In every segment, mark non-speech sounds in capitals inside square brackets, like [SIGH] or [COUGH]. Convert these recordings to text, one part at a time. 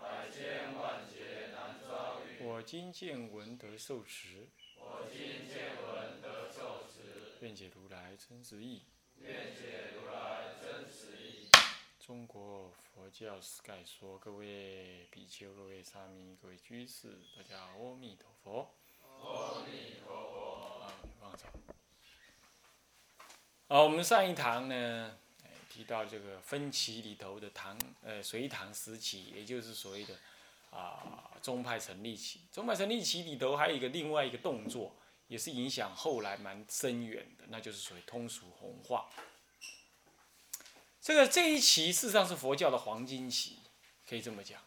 百千万劫难遭遇。我今见闻得受持，我今见闻得受持，愿解如来真实义。愿解如来真实义。中国佛教史概说，各位比丘、各位沙弥、各位居士，大家阿弥陀佛。阿弥陀佛。啊，放。好，我们上一堂呢，提到这个分歧里头的唐，呃，隋唐时期，也就是所谓的啊宗派成立期。宗派成立期里头还有一个另外一个动作，也是影响后来蛮深远的，那就是所谓通俗红化。这个这一期事实上是佛教的黄金期，可以这么讲，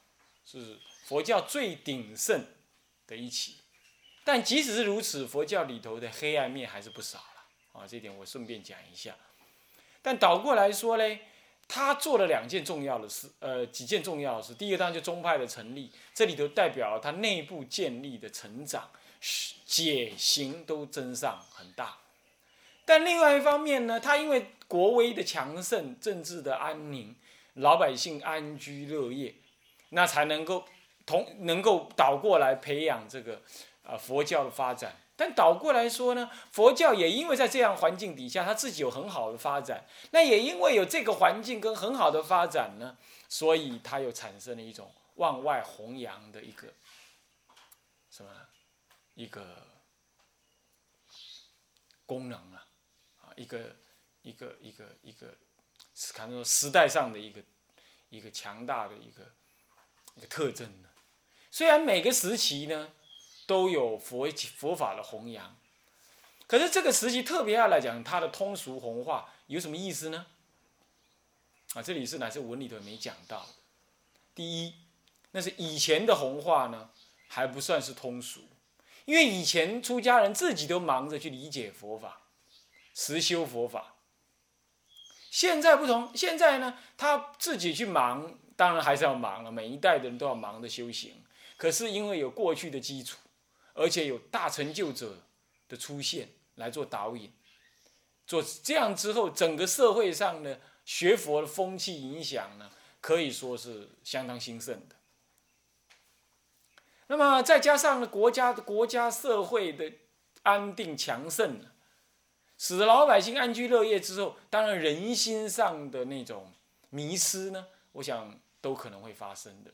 是佛教最鼎盛的一期。但即使是如此，佛教里头的黑暗面还是不少了啊！这点我顺便讲一下。但倒过来说呢，他做了两件重要的事，呃，几件重要的事。第一个当然就宗派的成立，这里头代表他内部建立的成长，解行都增上很大。但另外一方面呢，他因为国威的强盛，政治的安宁，老百姓安居乐业，那才能够同能够倒过来培养这个。啊，佛教的发展，但倒过来说呢，佛教也因为在这样环境底下，它自己有很好的发展，那也因为有这个环境跟很好的发展呢，所以它又产生了一种往外弘扬的一个什么一个功能啊，啊，一个一个一个一个，是看作时代上的一个一个强大的一个一个特征呢。虽然每个时期呢。都有佛佛法的弘扬，可是这个时期特别要来讲它的通俗弘化有什么意思呢？啊，这里是哪些文里头没讲到？第一，那是以前的弘化呢，还不算是通俗，因为以前出家人自己都忙着去理解佛法、实修佛法。现在不同，现在呢，他自己去忙，当然还是要忙了，每一代的人都要忙着修行。可是因为有过去的基础。而且有大成就者的出现来做导引，做这样之后，整个社会上的学佛的风气影响呢，可以说是相当兴盛的。那么再加上，国家的国家社会的安定强盛，使得老百姓安居乐业之后，当然人心上的那种迷失呢，我想都可能会发生的。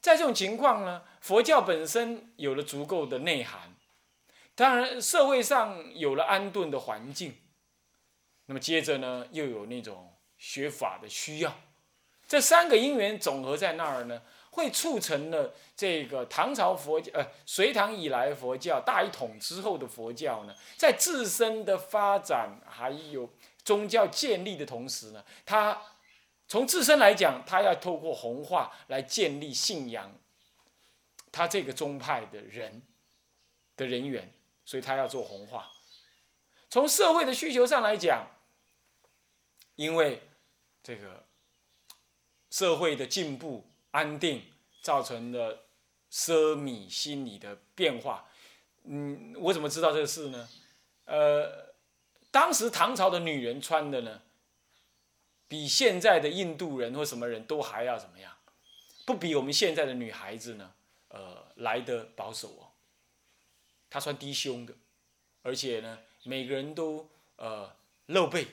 在这种情况呢，佛教本身有了足够的内涵，当然社会上有了安顿的环境，那么接着呢，又有那种学法的需要，这三个因缘总合在那儿呢，会促成了这个唐朝佛教，呃，隋唐以来佛教大一统之后的佛教呢，在自身的发展还有宗教建立的同时呢，它。从自身来讲，他要透过弘化来建立信仰，他这个宗派的人的人员，所以他要做弘化。从社会的需求上来讲，因为这个社会的进步安定，造成了奢靡心理的变化。嗯，我怎么知道这个事呢？呃，当时唐朝的女人穿的呢？比现在的印度人或什么人都还要怎么样？不比我们现在的女孩子呢？呃，来的保守哦。她穿低胸的，而且呢，每个人都呃露背，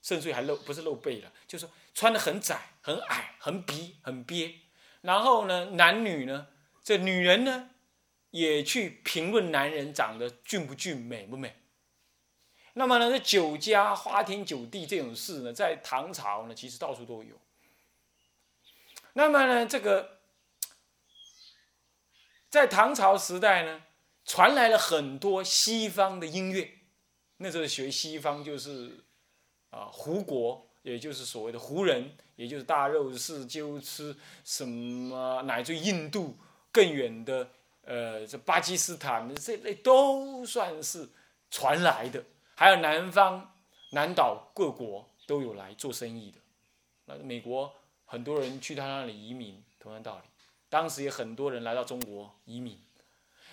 甚至于还露不是露背了，就是穿的很窄、很矮、很逼、很憋。然后呢，男女呢，这女人呢，也去评论男人长得俊不俊、美不美。那么呢，这酒家、花天酒地这种事呢，在唐朝呢，其实到处都有。那么呢，这个在唐朝时代呢，传来了很多西方的音乐。那时候学西方就是啊，胡国也就是所谓的胡人，也就是大肉氏鸠吃什么，乃至印度更远的，呃，这巴基斯坦这类都算是传来的，还有南方南岛各国都有来做生意的。那美国很多人去他那里移民，同样道理，当时也很多人来到中国移民，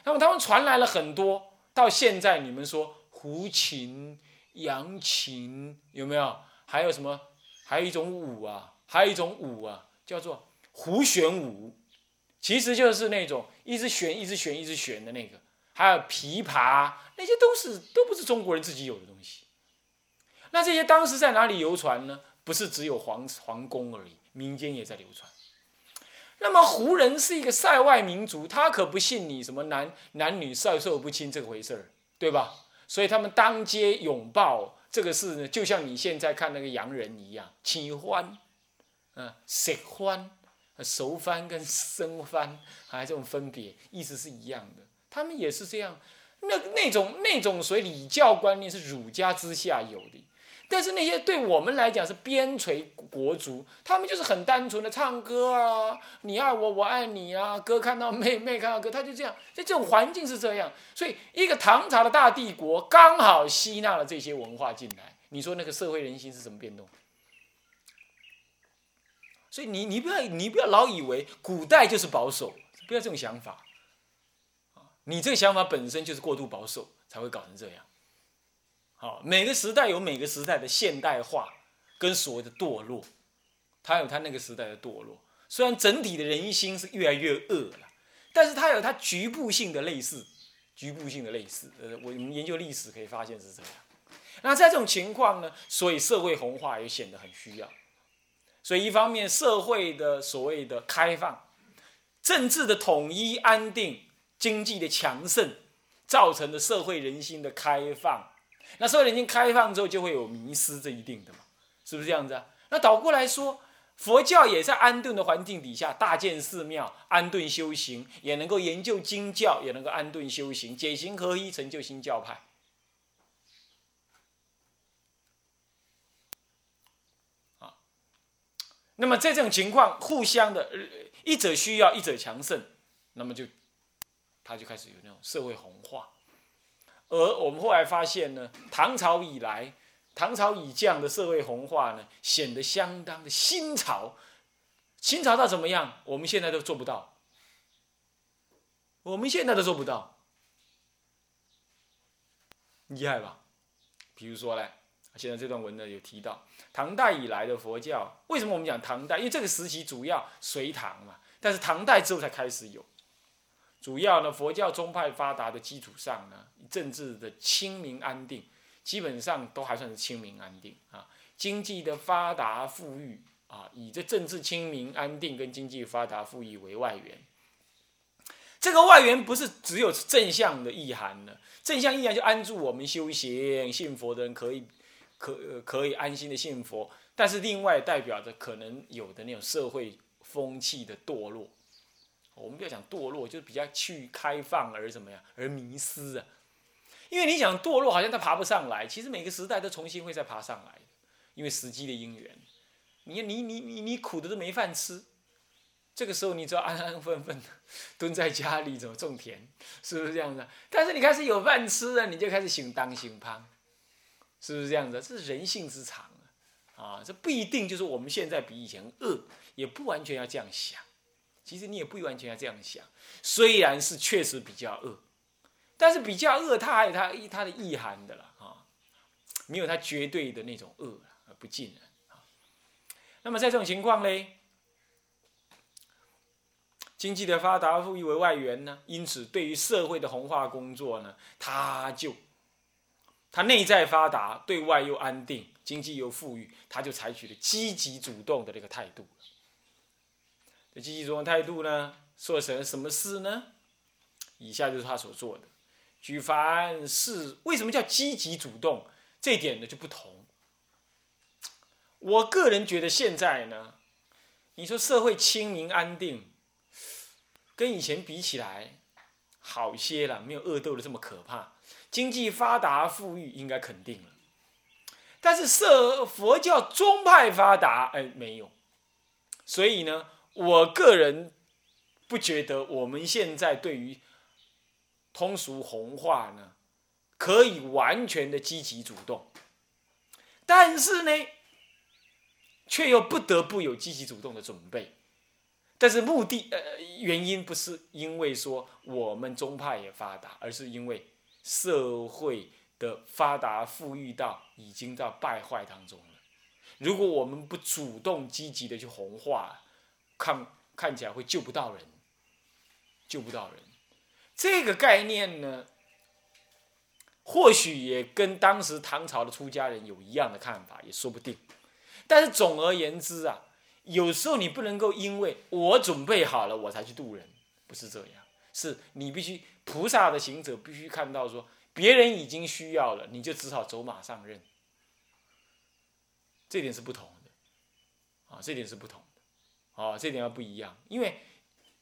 那么他们传来了很多，到现在你们说胡琴、扬琴有没有？还有什么？还有一种舞啊，还有一种舞啊，叫做胡旋舞，其实就是那种一直旋、一直旋、一直旋的那个。还有琵琶，那些都是都不是中国人自己有的东西。那这些当时在哪里流传呢？不是只有皇皇宫而已，民间也在流传。那么胡人是一个塞外民族，他可不信你什么男男女授受不亲这回事儿，对吧？所以他们当街拥抱。这个事呢，就像你现在看那个洋人一样，清欢，嗯，食欢，熟番跟生番，还这种分别，意思是一样的。他们也是这样，那那种那种所谓礼教观念是儒家之下有的。但是那些对我们来讲是边陲国族，他们就是很单纯的唱歌啊，你爱我，我爱你啊，哥看到妹，妹看到哥，他就这样。在这种环境是这样，所以一个唐朝的大帝国刚好吸纳了这些文化进来。你说那个社会人心是怎么变动？所以你你不要你不要老以为古代就是保守，不要这种想法你这个想法本身就是过度保守，才会搞成这样。好，每个时代有每个时代的现代化跟所谓的堕落，它有它那个时代的堕落。虽然整体的人心是越来越恶了，但是它有它局部性的类似，局部性的类似。呃，我们研究历史可以发现是这样。那在这种情况呢，所以社会红化也显得很需要。所以一方面社会的所谓的开放，政治的统一安定，经济的强盛，造成的社会人心的开放。那社会人心开放之后，就会有迷失，这一定的嘛，是不是这样子啊？那倒过来说，佛教也在安顿的环境底下，大建寺庙，安顿修行，也能够研究经教，也能够安顿修行，解行合一，成就新教派。啊，那么在这种情况，互相的，一者需要，一者强盛，那么就，他就开始有那种社会红化。而我们后来发现呢，唐朝以来，唐朝以降的社会红化呢，显得相当的新潮。新潮到怎么样？我们现在都做不到。我们现在都做不到，厉害吧？比如说呢，现在这段文呢有提到，唐代以来的佛教，为什么我们讲唐代？因为这个时期主要隋唐嘛，但是唐代之后才开始有。主要呢，佛教宗派发达的基础上呢，政治的清明安定，基本上都还算是清明安定啊。经济的发达富裕啊，以这政治清明安定跟经济发达富裕为外援。这个外援不是只有正向的意涵呢，正向意涵就安住我们修行信佛的人可以可可以安心的信佛，但是另外代表着可能有的那种社会风气的堕落。我们不要讲堕落，就是比较去开放而怎么样，而迷失啊。因为你讲堕落，好像他爬不上来。其实每个时代都重新会再爬上来，因为时机的因缘。你你你你你苦的都没饭吃，这个时候你只要安安分分的 [LAUGHS] 蹲在家里怎么种田，是不是这样子？但是你开始有饭吃了，你就开始行当行胖，是不是这样子？这是人性之常啊！啊，这不一定就是我们现在比以前恶，也不完全要这样想。其实你也不完全要这样想，虽然是确实比较恶，但是比较恶，它还有它它的意涵的了啊，没有它绝对的那种恶不尽啊。那么在这种情况嘞，经济的发达富裕为外援呢，因此对于社会的红化工作呢，它就它内在发达，对外又安定，经济又富裕，它就采取了积极主动的这个态度。这积极主动态度呢，做成什么事呢？以下就是他所做的。举凡事，为什么叫积极主动？这一点呢就不同。我个人觉得现在呢，你说社会清明安定，跟以前比起来好些了，没有恶斗的这么可怕。经济发达富裕应该肯定了，但是社佛教宗派发达，哎，没有。所以呢，我个人不觉得我们现在对于通俗红化呢，可以完全的积极主动。但是呢，却又不得不有积极主动的准备。但是目的呃原因不是因为说我们宗派也发达，而是因为社会的发达富裕到已经到败坏当中了。如果我们不主动积极的去红化，看看起来会救不到人，救不到人。这个概念呢，或许也跟当时唐朝的出家人有一样的看法，也说不定。但是总而言之啊，有时候你不能够因为我准备好了我才去渡人，不是这样。是你必须菩萨的行者必须看到说别人已经需要了，你就只好走马上任。这点是不同的，啊，这点是不同的，啊，这点要不一样。因为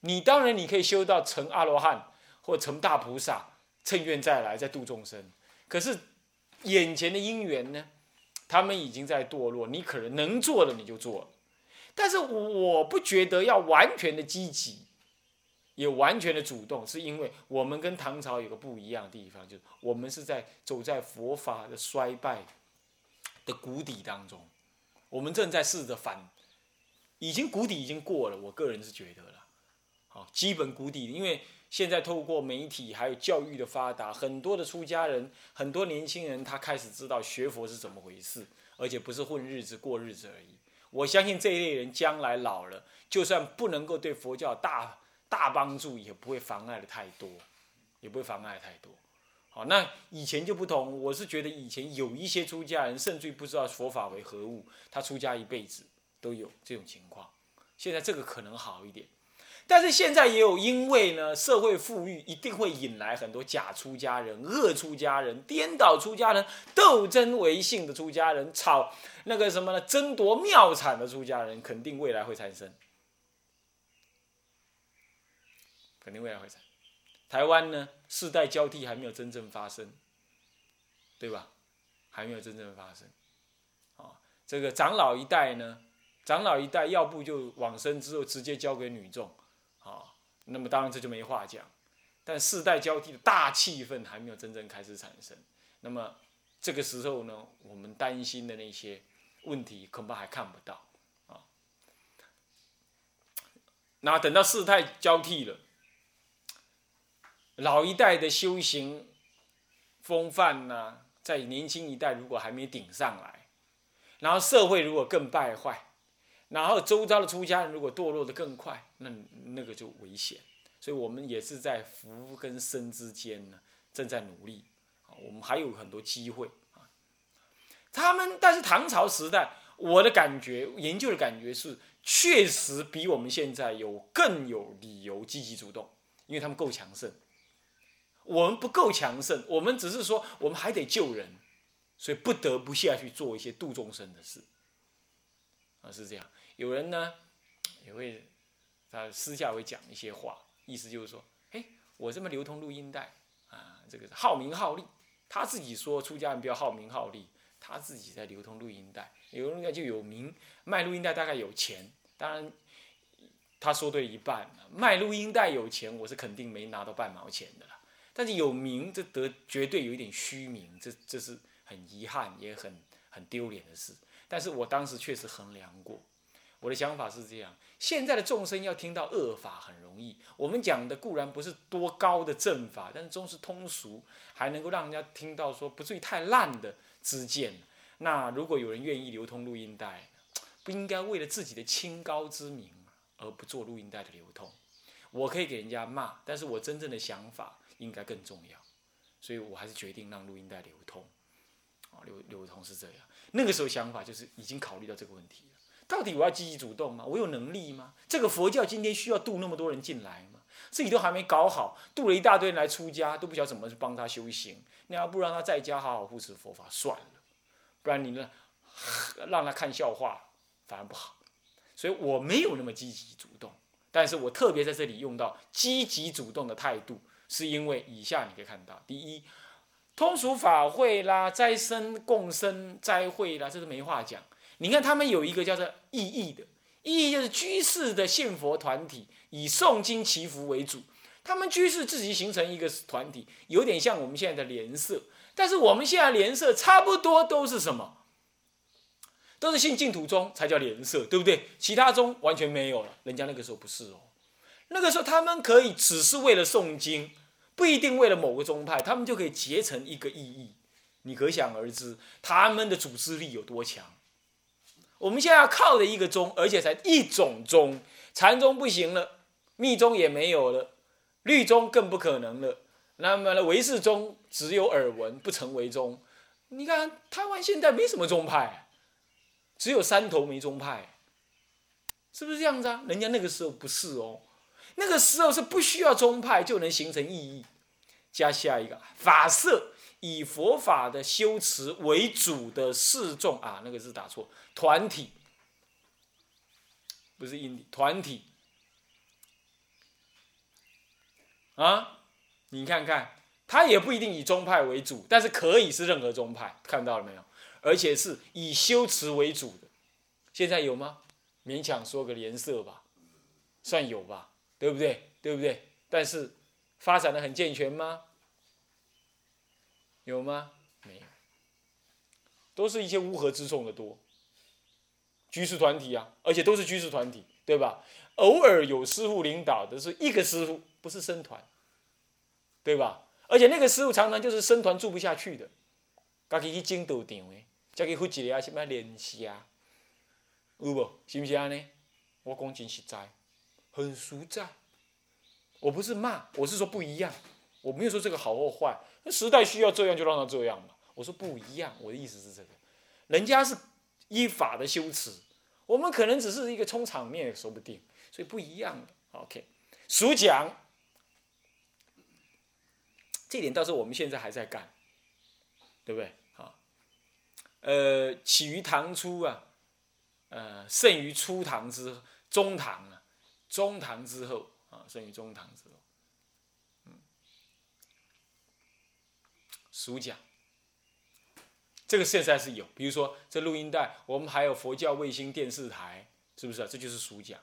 你当然你可以修到成阿罗汉或成大菩萨，趁愿再来再度众生。可是眼前的因缘呢，他们已经在堕落，你可能能做的你就做了。但是我不觉得要完全的积极，也完全的主动，是因为我们跟唐朝有个不一样的地方，就是我们是在走在佛法的衰败的谷底当中。我们正在试着反，已经谷底已经过了，我个人是觉得了，好，基本谷底，因为现在透过媒体还有教育的发达，很多的出家人，很多年轻人他开始知道学佛是怎么回事，而且不是混日子过日子而已。我相信这一类人将来老了，就算不能够对佛教大大帮助，也不会妨碍的太多，也不会妨碍太多。好，那以前就不同。我是觉得以前有一些出家人，甚至于不知道佛法为何物，他出家一辈子都有这种情况。现在这个可能好一点，但是现在也有，因为呢，社会富裕一定会引来很多假出家人、恶出家人、颠倒出家人、斗争为性的出家人、吵那个什么呢，争夺庙产的出家人，肯定未来会产生，肯定未来会产。台湾呢，世代交替还没有真正发生，对吧？还没有真正发生。啊，这个长老一代呢，长老一代要不就往生之后直接交给女众，啊，那么当然这就没话讲。但世代交替的大气氛还没有真正开始产生，那么这个时候呢，我们担心的那些问题恐怕还看不到，啊。那等到世代交替了。老一代的修行风范呢，在年轻一代如果还没顶上来，然后社会如果更败坏，然后周遭的出家人如果堕落的更快，那那个就危险。所以我们也是在福跟生之间呢，正在努力。我们还有很多机会啊。他们但是唐朝时代，我的感觉研究的感觉是，确实比我们现在有更有理由积极主动，因为他们够强盛。我们不够强盛，我们只是说我们还得救人，所以不得不下去做一些度众生的事。啊，是这样。有人呢也会，他私下会讲一些话，意思就是说，哎，我这么流通录音带啊，这个好名好利。他自己说出家人不要好名好利，他自己在流通录音带，有人家就有名，卖录音带大概有钱。当然，他说对一半，卖录音带有钱，我是肯定没拿到半毛钱的。但是有名，这得绝对有一点虚名，这这是很遗憾，也很很丢脸的事。但是我当时确实衡量过，我的想法是这样：现在的众生要听到恶法很容易，我们讲的固然不是多高的正法，但是终是通俗，还能够让人家听到说不至于太烂的知见。那如果有人愿意流通录音带，不应该为了自己的清高之名而不做录音带的流通。我可以给人家骂，但是我真正的想法。应该更重要，所以我还是决定让录音带流通，啊，流流通是这样。那个时候想法就是已经考虑到这个问题了，到底我要积极主动吗？我有能力吗？这个佛教今天需要渡那么多人进来吗？自己都还没搞好，渡了一大堆人来出家，都不晓得怎么去帮他修行。那要不让他在家好好护持佛法算了，不然你呢，让他看笑话反而不好。所以我没有那么积极主动，但是我特别在这里用到积极主动的态度。是因为以下你可以看到，第一，通俗法会啦、斋生共生斋会啦，这是没话讲。你看他们有一个叫做意义的，意义就是居士的信佛团体，以诵经祈福为主。他们居士自己形成一个团体，有点像我们现在的联社。但是我们现在联社差不多都是什么？都是信净土宗才叫联社，对不对？其他宗完全没有了。人家那个时候不是哦，那个时候他们可以只是为了诵经，不一定为了某个宗派，他们就可以结成一个意义。你可想而知，他们的组织力有多强。我们现在要靠的一个宗，而且才一种宗，禅宗不行了，密宗也没有了，律宗更不可能了。那么呢，唯识宗只有耳闻，不成为宗。你看台湾现在没什么宗派，只有山头没宗派，是不是这样子啊？人家那个时候不是哦，那个时候是不需要宗派就能形成意义。加下一个法社。以佛法的修持为主的示众啊，那个字打错，团体不是印地团体啊，你看看，他也不一定以宗派为主，但是可以是任何宗派，看到了没有？而且是以修持为主的，现在有吗？勉强说个颜色吧，算有吧，对不对？对不对？但是发展的很健全吗？有吗？没有，都是一些乌合之众的多。居士团体啊，而且都是居士团体，对吧？偶尔有师傅领导的是一个师傅，不是僧团，对吧？而且那个师傅常常就是僧团住不下去的，家己去争道场的，再去负一个啊什么练习啊，有无？是不是安尼？我讲真实在，很实在。我不是骂，我是说不一样。我没有说这个好或坏。那时代需要这样，就让他这样嘛。我说不一样，我的意思是这个，人家是依法的修持，我们可能只是一个充场面，说不定，所以不一样的。OK，俗讲，这点倒是我们现在还在干，对不对？啊，呃，起于唐初啊，呃，盛于初唐之中唐啊，中唐之后啊，盛于中唐之后。属讲，这个现在是有，比如说这录音带，我们还有佛教卫星电视台，是不是？这就是属讲，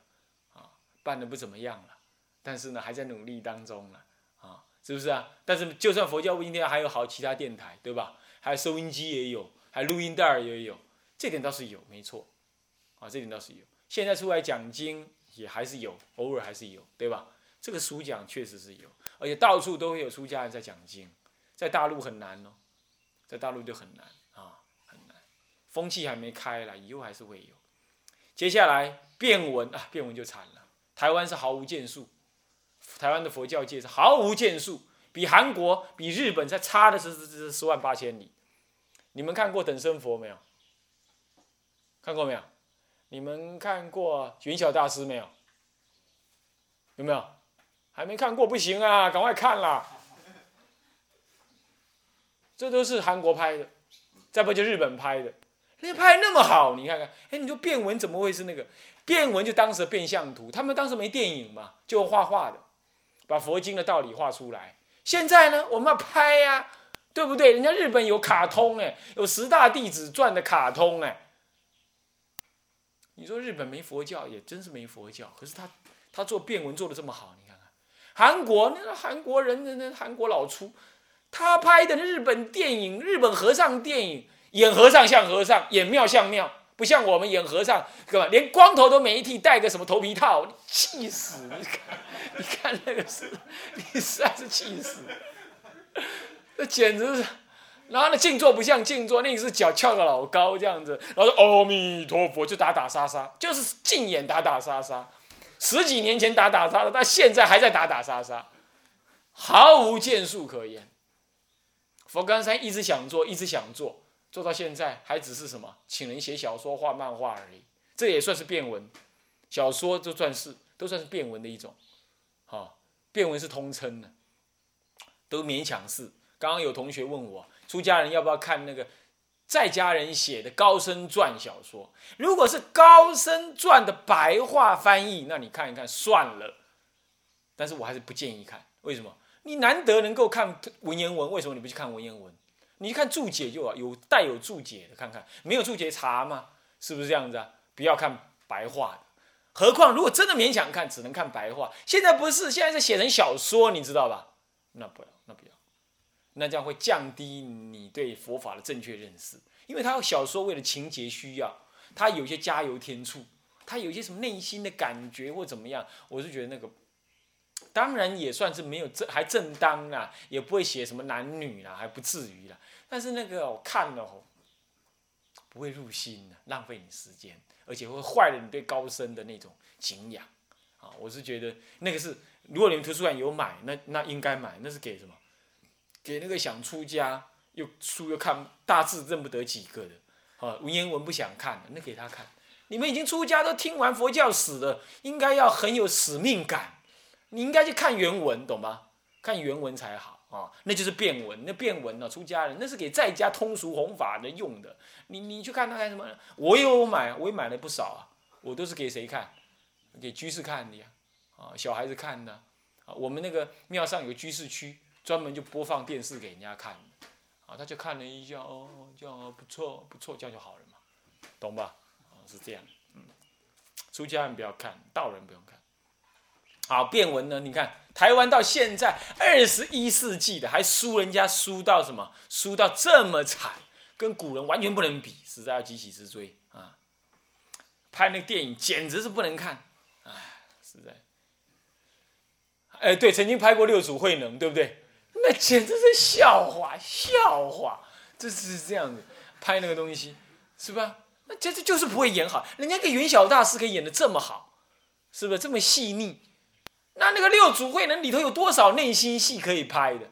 啊，办的不怎么样了，但是呢，还在努力当中呢，啊，是不是啊？但是就算佛教卫星电台，还有好其他电台，对吧？还有收音机也有，还录音带也有，这点倒是有，没错，啊，这点倒是有。现在出来讲经也还是有，偶尔还是有，对吧？这个属讲确实是有，而且到处都会有出家人在讲经。在大陆很难哦，在大陆就很难啊，很难，风气还没开了，以后还是会有。接下来变文啊，变文就惨了。台湾是毫无建树，台湾的佛教界是毫无建树，比韩国、比日本才差的是是是十万八千里。你们看过等身佛没有？看过没有？你们看过云小大师没有？有没有？还没看过不行啊，赶快看啦！这都是韩国拍的，再不就日本拍的，那拍那么好，你看看，哎，你说变文怎么会是那个变文？就当时的变相图，他们当时没电影嘛，就画画的，把佛经的道理画出来。现在呢，我们要拍呀，对不对？人家日本有卡通哎，有十大弟子传的卡通哎。你说日本没佛教，也真是没佛教。可是他他做变文做的这么好，你看看韩国那个韩国人那那韩国老粗。他拍的日本电影，日本和尚电影，演和尚像和尚，演庙像庙，不像我们演和尚，对吧？连光头都没剃，戴个什么头皮套，气死！你看，你看那个是，你实在是气死！这简直是，然后那静坐不像静坐，那是脚翘的老高这样子，然后说阿弥陀佛就打打杀杀，就是净演打打杀杀。十几年前打打杀杀，到现在还在打打杀杀，毫无建树可言。佛冈山一直想做，一直想做，做到现在还只是什么，请人写小说、画漫画而已。这也算是变文，小说就算是都算是变文的一种，哈，变文是通称的，都勉强是。刚刚有同学问我，出家人要不要看那个在家人写的高僧传小说？如果是高僧传的白话翻译，那你看一看算了。但是我还是不建议看，为什么？你难得能够看文言文，为什么你不去看文言文？你去看注解就好，有带有注解的看看，没有注解查嘛，是不是这样子啊？不要看白话的，何况如果真的勉强看，只能看白话。现在不是，现在是写成小说，你知道吧？那不要，那不要，那这样会降低你对佛法的正确认识，因为他小说为了情节需要，他有些加油添醋，他有一些什么内心的感觉或怎么样，我是觉得那个。当然也算是没有正还正当啦，也不会写什么男女啦，还不至于啦。但是那个我看了，不会入心的，浪费你时间，而且会坏了你对高僧的那种敬仰啊！我是觉得那个是，如果你们图书馆有买，那那应该买，那是给什么？给那个想出家又书又看大字认不得几个的啊，文言文不想看的，那给他看。你们已经出家都听完佛教史了，应该要很有使命感。你应该去看原文，懂吗？看原文才好啊，那就是变文。那变文呢，出家人那是给在家通俗弘法的用的。你你去看他干什么？我有买，我也买了不少啊。我都是给谁看？给居士看的呀，啊，小孩子看的。啊，我们那个庙上有居士区，专门就播放电视给人家看。啊，他就看了一下，哦，这样不错不错，这样就好了嘛，懂吧？啊，是这样。嗯，出家人不要看，道人不用看。好，变文呢？你看台湾到现在二十一世纪的，还输人家输到什么？输到这么惨，跟古人完全不能比，实在要急起直追啊！拍那个电影简直是不能看，哎，实在。哎，对，曾经拍过六祖慧能，对不对？那简直是笑话，笑话，这是这样子拍那个东西，是吧？那简直就是不会演好，人家个元小大师可以演的这么好，是不是这么细腻？那那个六祖慧能里头有多少内心戏可以拍的？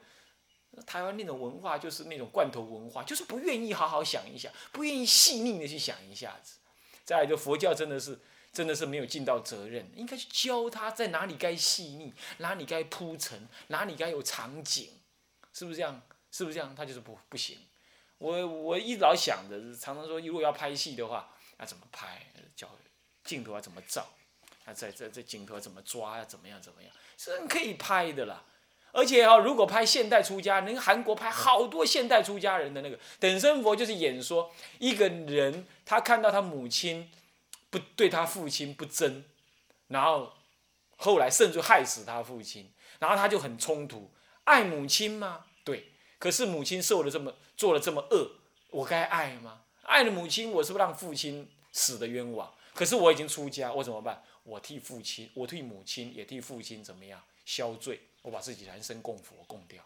台湾那种文化就是那种罐头文化，就是不愿意好好想一想，不愿意细腻的去想一下子。再就佛教真的是真的是没有尽到责任，应该去教他在哪里该细腻，哪里该铺陈，哪里该有场景，是不是这样？是不是这样？他就是不不行。我我一老想着，常常说，如果要拍戏的话，要怎么拍？叫镜头要怎么照？啊，在在在镜头怎么抓呀？怎么样？怎么样？是可以拍的啦。而且哦，如果拍现代出家，人韩国拍好多现代出家人的那个等身佛，就是演说一个人他看到他母亲不对他父亲不争，然后后来甚至害死他父亲，然后他就很冲突，爱母亲吗？对，可是母亲受了这么做了这么恶，我该爱吗？爱了母亲，我是不是让父亲死的冤枉？可是我已经出家，我怎么办？我替父亲，我替母亲，也替父亲怎么样消罪？我把自己人生供佛供掉，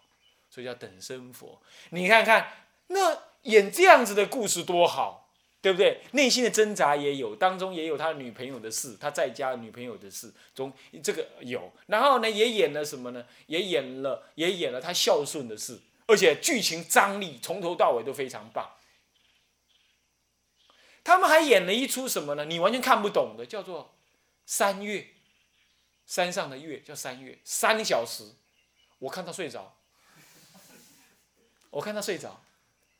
所以叫等身佛。你看看，那演这样子的故事多好，对不对？内心的挣扎也有，当中也有他女朋友的事，他在家女朋友的事，中这个有。然后呢，也演了什么呢？也演了，也演了他孝顺的事，而且剧情张力从头到尾都非常棒。他们还演了一出什么呢？你完全看不懂的，叫做。三月，山上的月叫三月，三小时，我看他睡着，我看他睡着，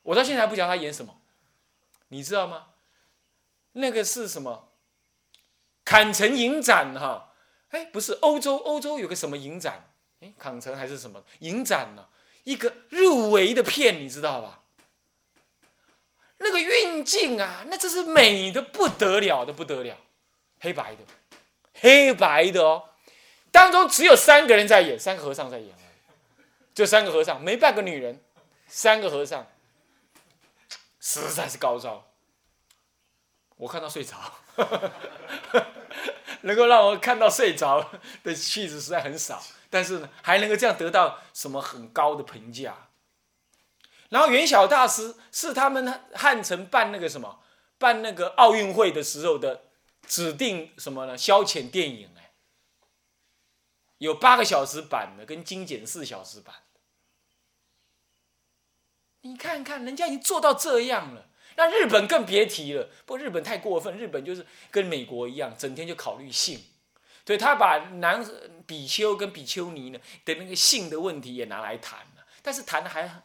我到现在还不知道他演什么，你知道吗？那个是什么？坎城影展哈，哎，不是欧洲，欧洲有个什么影展？哎，坎城还是什么影展呢？一个入围的片，你知道吧？那个运镜啊，那真是美的不得了的不得了，黑白的。黑白的哦，当中只有三个人在演，三个和尚在演就三个和尚，没半个女人，三个和尚，实在是高招。我看到睡着，[LAUGHS] 能够让我看到睡着的戏子实在很少，但是呢，还能够这样得到什么很高的评价。然后元晓大师是他们汉城办那个什么，办那个奥运会的时候的。指定什么呢？消遣电影哎，有八个小时版的跟精简四小时版。你看看，人家已经做到这样了，那日本更别提了。不过日本太过分，日本就是跟美国一样，整天就考虑性，对他把男比丘跟比丘尼呢的那个性的问题也拿来谈了，但是谈的还。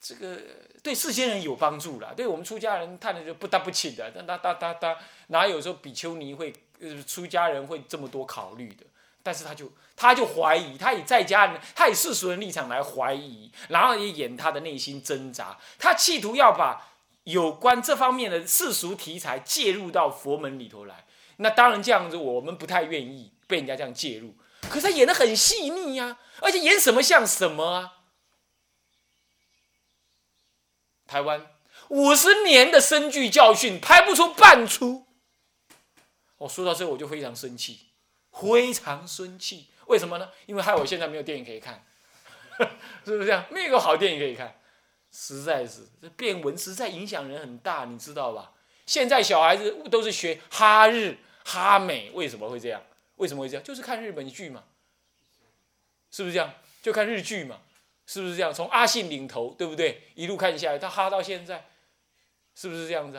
这个对世间人有帮助了，对我们出家人看的就不搭不起的，哒哒哒哒哒，哪有说比丘尼会，出家人会这么多考虑的？但是他就他就怀疑，他以在家人，他以世俗人立场来怀疑，然后也演他的内心挣扎，他企图要把有关这方面的世俗题材介入到佛门里头来。那当然这样子，我们不太愿意被人家这样介入。可是他演的很细腻呀，而且演什么像什么啊。台湾五十年的深剧教训拍不出半出。我说到这我就非常生气。非常生气，为什么呢？因为害我现在没有电影可以看，[LAUGHS] 是不是这样？没有个好电影可以看，实在是这变文实在影响人很大，你知道吧？现在小孩子都是学哈日、哈美，为什么会这样？为什么会这样？就是看日本剧嘛，是不是这样？就看日剧嘛，是不是这样？从阿信领头，对不对？一路看下来，他哈到现在，是不是这样子啊？